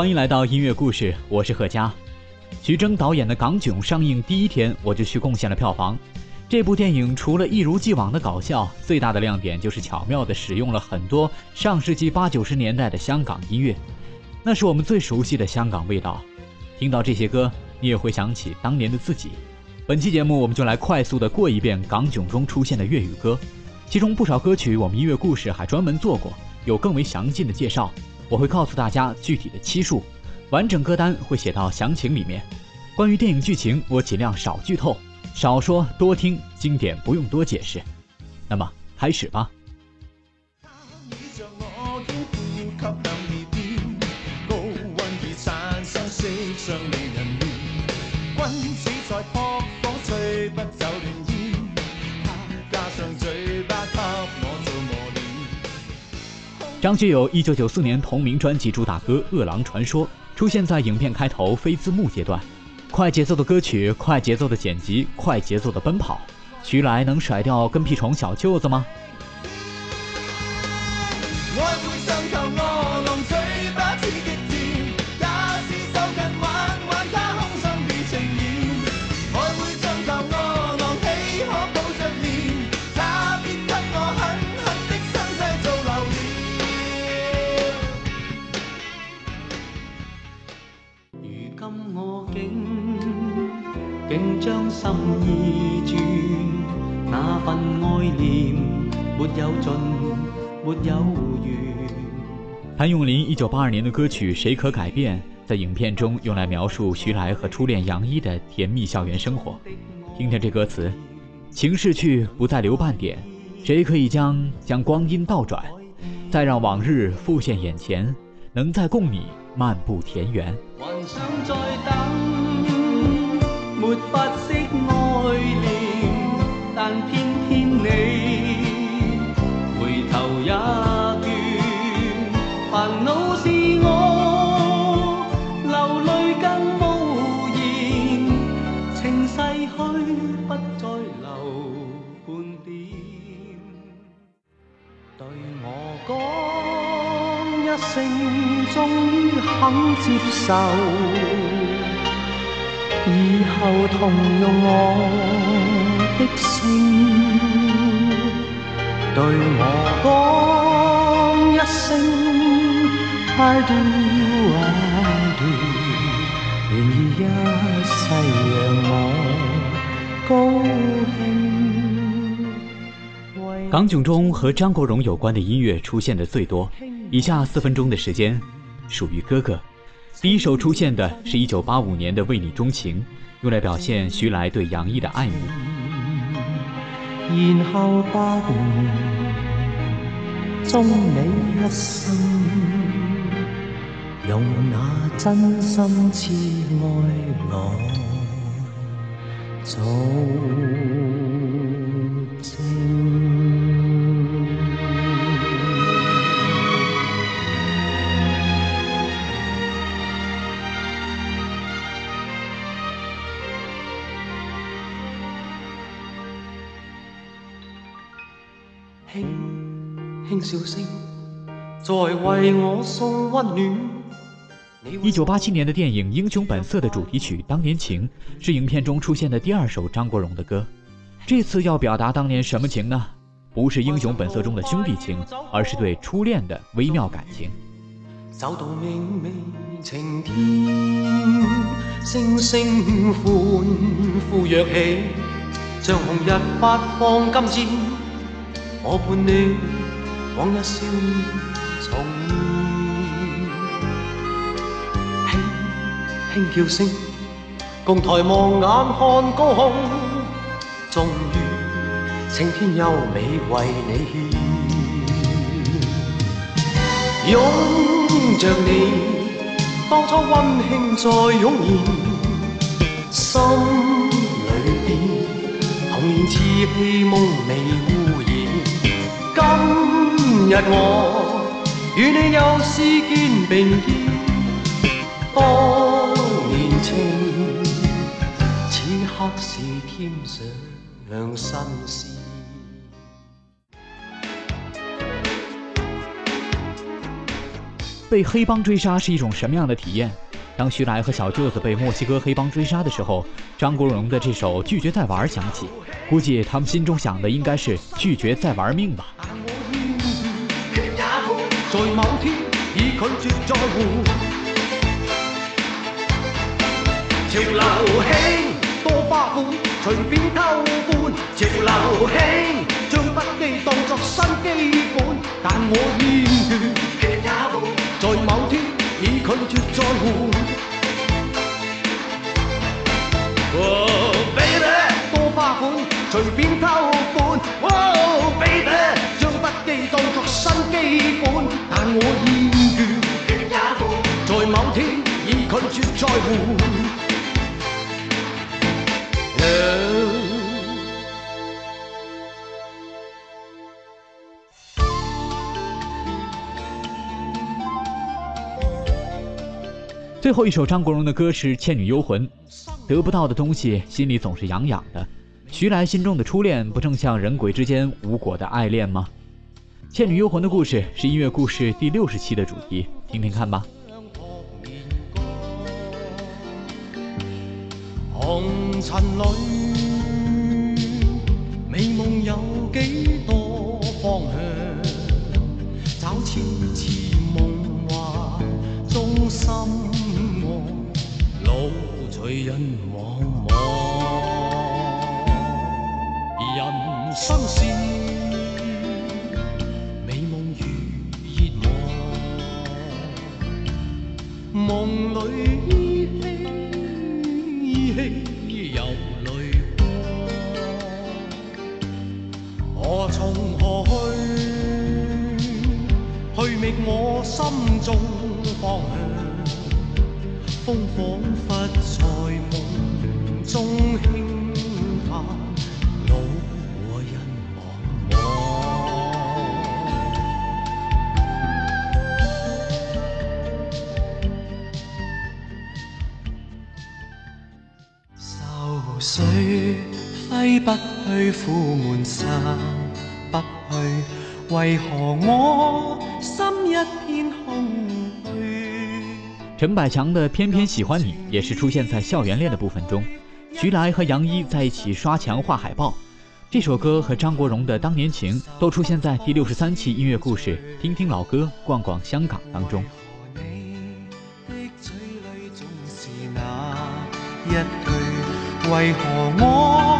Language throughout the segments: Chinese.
欢迎来到音乐故事，我是贺佳。徐峥导演的《港囧》上映第一天，我就去贡献了票房。这部电影除了一如既往的搞笑，最大的亮点就是巧妙地使用了很多上世纪八九十年代的香港音乐，那是我们最熟悉的香港味道。听到这些歌，你也会想起当年的自己。本期节目，我们就来快速地过一遍《港囧》中出现的粤语歌，其中不少歌曲我们音乐故事还专门做过，有更为详尽的介绍。我会告诉大家具体的期数，完整歌单会写到详情里面。关于电影剧情，我尽量少剧透。少说多听，经典不用多解释。那么开始吧。张学友1994年同名专辑主打歌《饿狼传说》出现在影片开头非字幕阶段。快节奏的歌曲，快节奏的剪辑，快节奏的奔跑，徐来能甩掉跟屁虫小舅子吗？份爱念没有尽，没有完。谭咏麟一九八二年的歌曲《谁可改变》在影片中用来描述徐来和初恋杨一的甜蜜校园生活。听听这歌词：情逝去，不再留半点，谁可以将将光阴倒转，再让往日浮现眼前，能再共你漫步田园。还想再等，没法。肯接受，以后同用我的姓，对我讲一声 I do I do，愿意一世让我高兴。港囧中和张国荣有关的音乐出现的最多，以下四分钟的时间。属于哥哥。第一首出现的是一九八五年的《为你钟情》，用来表现徐来对杨毅的爱慕。然后八年，终你一生，用那真心痴爱来做在为我送温暖。一九八七年的电影《英雄本色》的主题曲《当年情》是影片中出现的第二首张国荣的歌。这次要表达当年什么情呢？不是《英雄本色》中的兄弟情，而是对初恋的微妙感情。走到明媚晴天，星星欢呼跃起，像红日发放金箭，我伴你。往日笑面重现，轻轻叫声，共抬望眼看高空，终于青天优美为你献，拥着你，当初温馨再涌现，心里边童年稚气梦未污，日我与你又是肩并肩，当年情，此刻是添上新鲜。被黑帮追杀是一种什么样的体验？当徐来和小舅子被墨西哥黑帮追杀的时候，张国荣的这首《拒绝再玩》响起，估计他们心中想的应该是拒绝再玩命吧。在某天已拒绝在乎潮流兴多花款，随便偷欢。潮流兴将不羁当作新基本，但我厌倦，在某天已拒绝再换。baby 多花款，随便偷欢。baby 将不羁当作新基本，但我厌倦，在某天已拒绝再换。最后一首张国荣的歌是《倩女幽魂》，得不到的东西，心里总是痒痒的。徐来心中的初恋，不正像人鬼之间无果的爱恋吗？《倩女幽魂》的故事是音乐故事第六十期的主题，听听看吧。红尘里，美梦有几多方向？找次次梦幻中心爱，路随人茫茫。人生是梦里。有泪光，何从何去？去觅我心中方向。风仿佛在梦中去，苦闷散不去，为何我心一片空虚？陈百强的《偏偏喜欢你》也是出现在校园恋的部分中，徐来和杨一在一起刷墙画海报。这首歌和张国荣的《当年情》都出现在第六十三期音乐故事《听听老歌，逛逛香港》当中。为何我的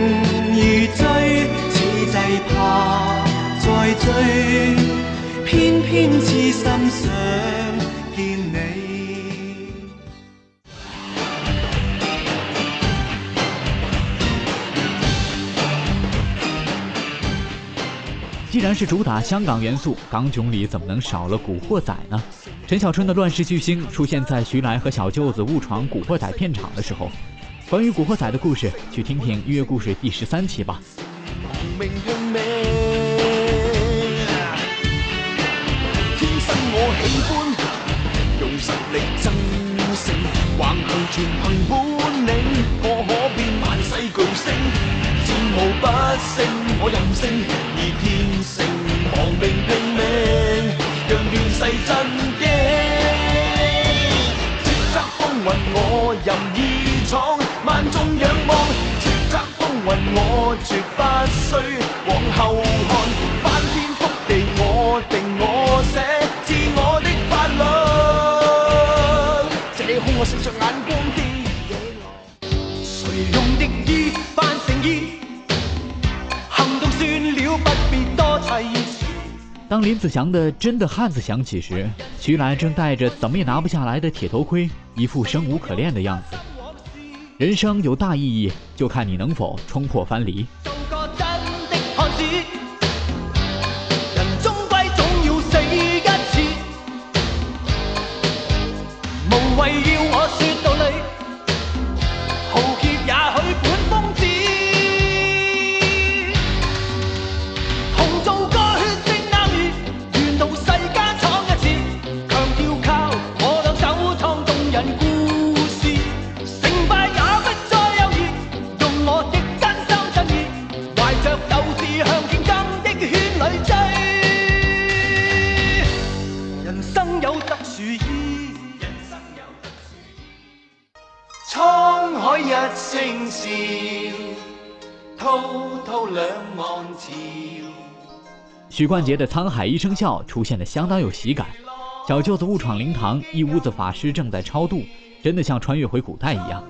偏偏痴心想见你。既然是主打香港元素，港囧里怎么能少了古惑仔呢？陈小春的乱世巨星出现在徐来和小舅子误闯古惑仔片场的时候。关于古惑仔的故事，去听听音乐故事第十三期吧。力争胜，横行全凭本领，我可变万世巨星，战无不胜，我任性而天性，亡命拼命，让乱世震惊，叱咤风云我任意闯。万众仰望，叱咤风云，我绝不需往后当林子祥的《真的汉子》响起时，徐来正戴着怎么也拿不下来的铁头盔，一副生无可恋的样子。人生有大意义，就看你能否冲破藩篱。滔滔两岸潮。许冠杰的《沧海一声笑》出现的相当有喜感，小舅子误闯灵堂，一屋子法师正在超度，真的像穿越回古代一样。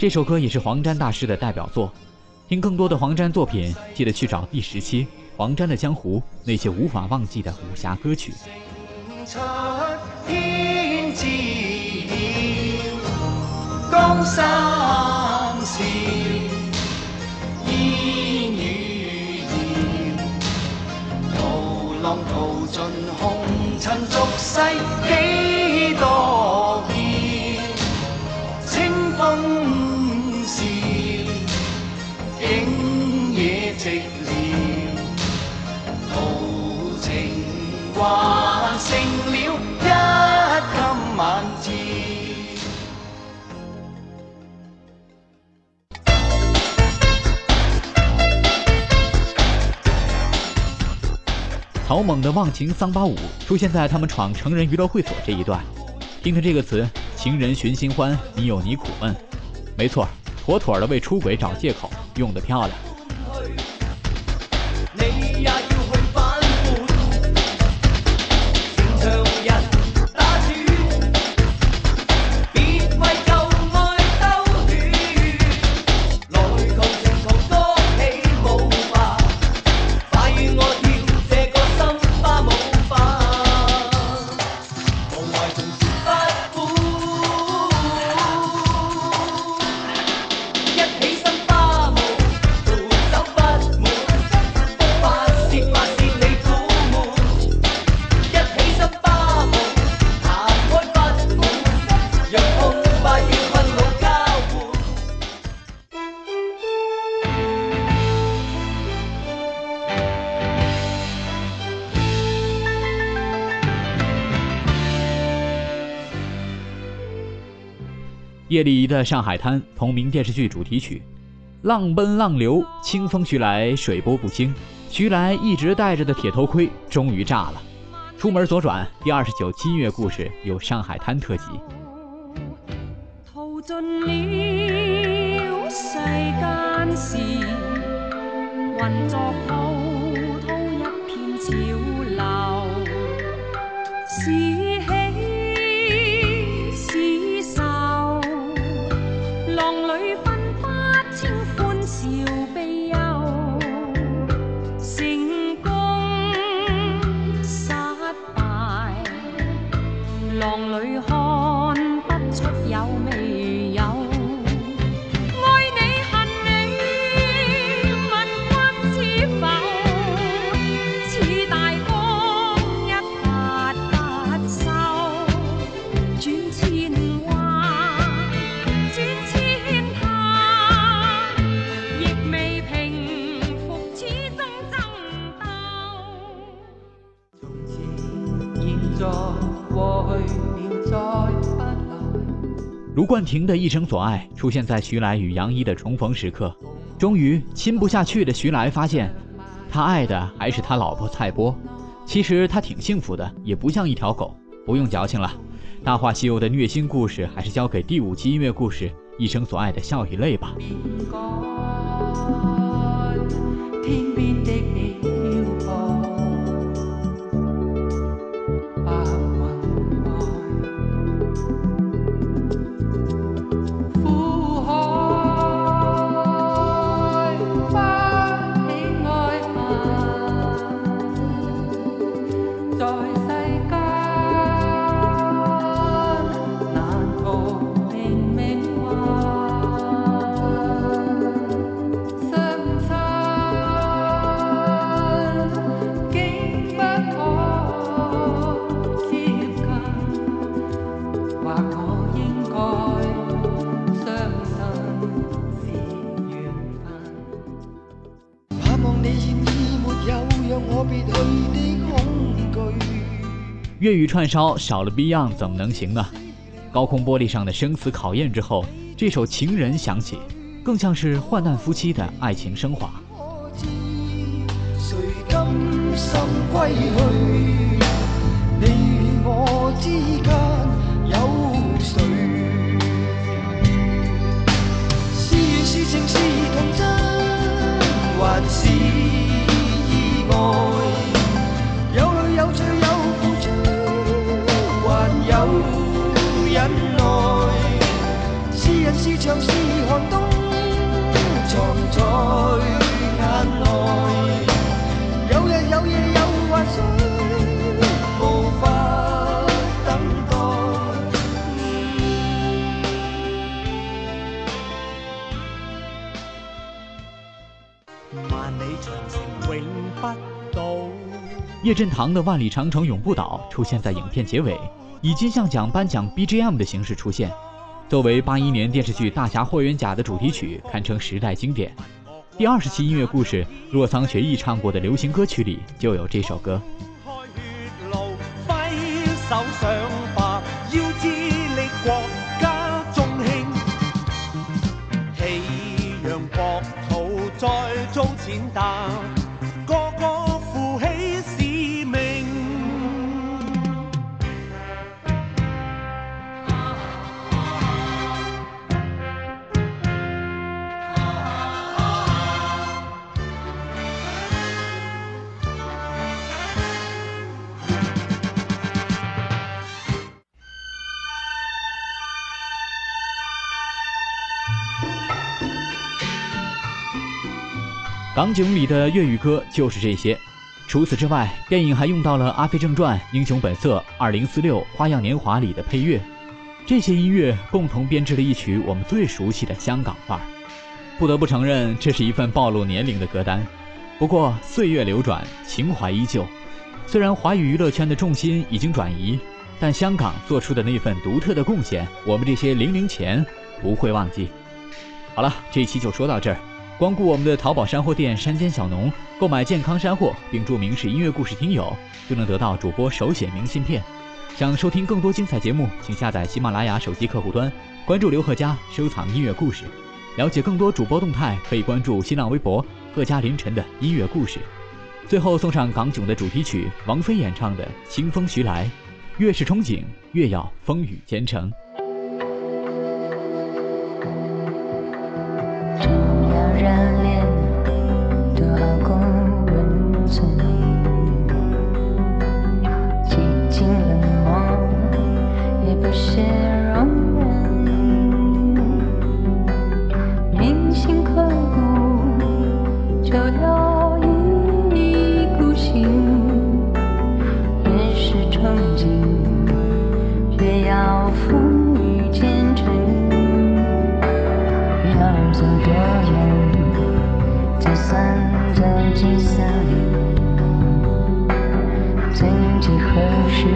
这首歌也是黄沾大师的代表作。听更多的黄沾作品，记得去找第十期《黄沾的江湖》那些无法忘记的武侠歌曲。出天知浪淘尽红尘俗世猛猛的《忘情桑巴舞》出现在他们闯成人娱乐会所这一段，听听这个词：“情人寻新欢，你有你苦闷。”没错，妥妥的为出轨找借口，用的漂亮。叶丽仪的《上海滩》同名电视剧主题曲，浪奔浪流，清风徐来，水波不兴。徐来一直戴着的铁头盔终于炸了。出门左转第二十九期音乐故事有《上海滩》特辑。尽了世間事，混作滔滔一片潮流。浪里冠廷的一生所爱出现在徐来与杨一的重逢时刻。终于亲不下去的徐来发现，他爱的还是他老婆蔡波。其实他挺幸福的，也不像一条狗。不用矫情了，《大话西游》的虐心故事还是交给第五期音乐故事《一生所爱的笑与泪》吧。天边的你粵語串烧少了 Beyond 怎么能行呢？高空玻璃上的生死考验之后，这首《情人》響起，更像是患难夫妻的爱情升華。可知誰甘心归去，你我之间有谁？是缘是情是童真，还是人是墙是寒冬，藏在眼内。有日有夜有幻想，无法等待。万里长城永不倒。叶振棠的《万里长城永不倒》出现在影片结尾，以金像奖颁奖 BGM 的形式出现。作为八一年电视剧《大侠霍元甲》的主题曲，堪称时代经典。第二十期音乐故事，若桑学艺唱过的流行歌曲里就有这首歌。港囧里的粤语歌就是这些。除此之外，电影还用到了《阿飞正传》《英雄本色》《二零四六》《花样年华》里的配乐，这些音乐共同编织了一曲我们最熟悉的香港范儿。不得不承认，这是一份暴露年龄的歌单。不过岁月流转，情怀依旧。虽然华语娱乐圈的重心已经转移，但香港做出的那份独特的贡献，我们这些零零前不会忘记。好了，这一期就说到这儿。光顾我们的淘宝山货店“山间小农”，购买健康山货，并注明是音乐故事听友，就能得到主播手写明信片。想收听更多精彩节目，请下载喜马拉雅手机客户端，关注刘贺佳，收藏音乐故事。了解更多主播动态，可以关注新浪微博“贺佳凌晨”的音乐故事。最后送上港囧的主题曲，王菲演唱的《清风徐来》，越是憧憬，越要风雨兼程。曾经学要风雨兼程，要走多远才算在计算？曾几何时，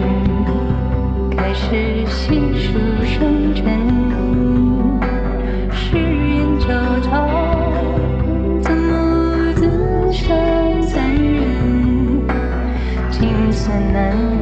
开始细数生辰，誓言交痛，怎么自生残忍，情深难。